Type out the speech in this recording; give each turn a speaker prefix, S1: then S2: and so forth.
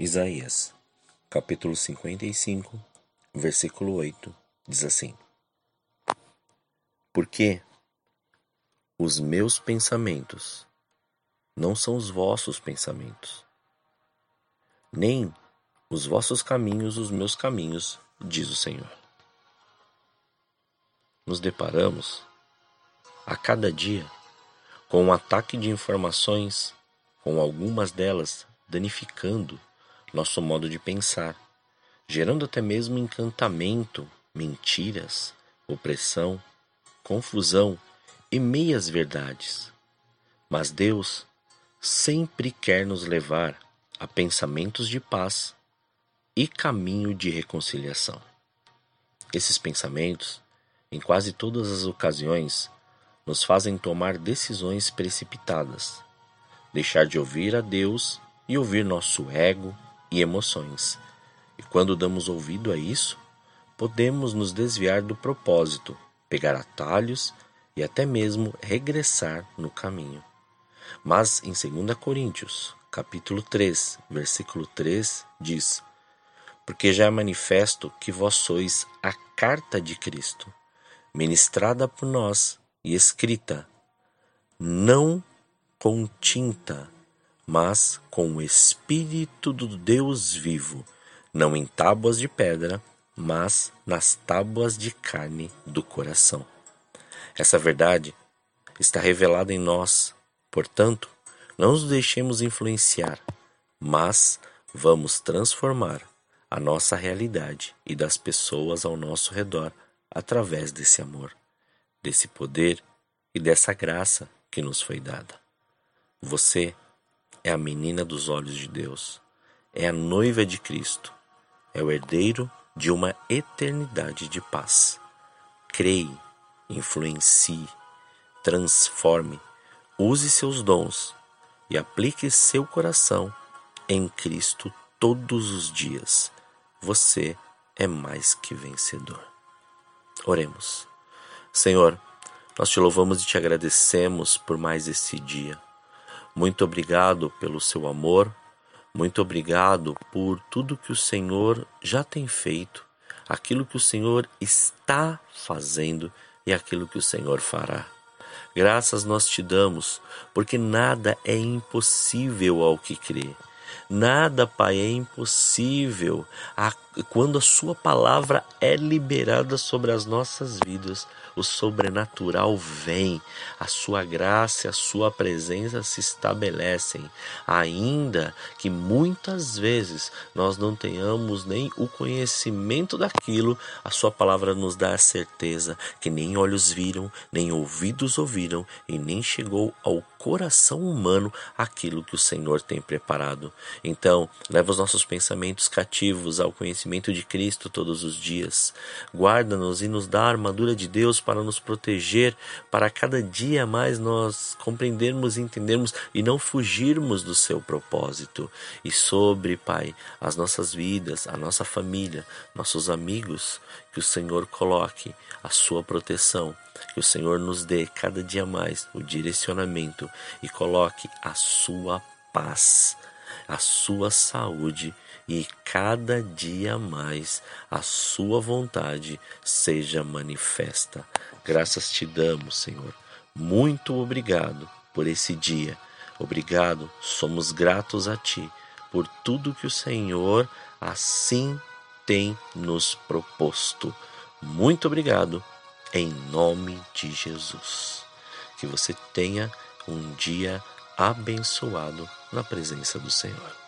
S1: Isaías, capítulo 55, versículo 8, diz assim: Porque os meus pensamentos não são os vossos pensamentos, nem os vossos caminhos os meus caminhos, diz o Senhor. Nos deparamos a cada dia com um ataque de informações, com algumas delas danificando nosso modo de pensar, gerando até mesmo encantamento, mentiras, opressão, confusão e meias verdades. Mas Deus sempre quer nos levar a pensamentos de paz e caminho de reconciliação. Esses pensamentos, em quase todas as ocasiões, nos fazem tomar decisões precipitadas, deixar de ouvir a Deus e ouvir nosso ego e emoções. E quando damos ouvido a isso, podemos nos desviar do propósito, pegar atalhos e até mesmo regressar no caminho. Mas em 2 Coríntios, capítulo 3, versículo 3, diz: Porque já é manifesto que vós sois a carta de Cristo, ministrada por nós e escrita, não com tinta, mas com o Espírito do Deus vivo, não em tábuas de pedra, mas nas tábuas de carne do coração. Essa verdade está revelada em nós, portanto, não nos deixemos influenciar, mas vamos transformar a nossa realidade e das pessoas ao nosso redor através desse amor desse poder e dessa graça que nos foi dada. Você é a menina dos olhos de Deus, é a noiva de Cristo, é o herdeiro de uma eternidade de paz. Creie, influencie, transforme, use seus dons e aplique seu coração em Cristo todos os dias. Você é mais que vencedor. Oremos. Senhor, nós te louvamos e te agradecemos por mais esse dia. Muito obrigado pelo seu amor, muito obrigado por tudo que o Senhor já tem feito, aquilo que o Senhor está fazendo e aquilo que o Senhor fará. Graças nós te damos, porque nada é impossível ao que crê. Nada, Pai, é impossível quando a Sua palavra é liberada sobre as nossas vidas. O sobrenatural vem, a Sua graça e a Sua presença se estabelecem, ainda que muitas vezes nós não tenhamos nem o conhecimento daquilo, a Sua palavra nos dá a certeza que nem olhos viram, nem ouvidos ouviram e nem chegou ao coração humano aquilo que o Senhor tem preparado. Então, leva os nossos pensamentos cativos ao conhecimento de Cristo todos os dias. Guarda-nos e nos dá a armadura de Deus para nos proteger, para cada dia mais nós compreendermos e entendermos e não fugirmos do seu propósito. E sobre, Pai, as nossas vidas, a nossa família, nossos amigos, que o Senhor coloque a sua proteção, que o Senhor nos dê cada dia mais o direcionamento e coloque a sua paz a sua saúde e cada dia mais a sua vontade seja manifesta. Graças te damos, Senhor. Muito obrigado por esse dia. Obrigado, somos gratos a ti por tudo que o Senhor assim tem nos proposto. Muito obrigado, em nome de Jesus. Que você tenha um dia abençoado na presença do Senhor.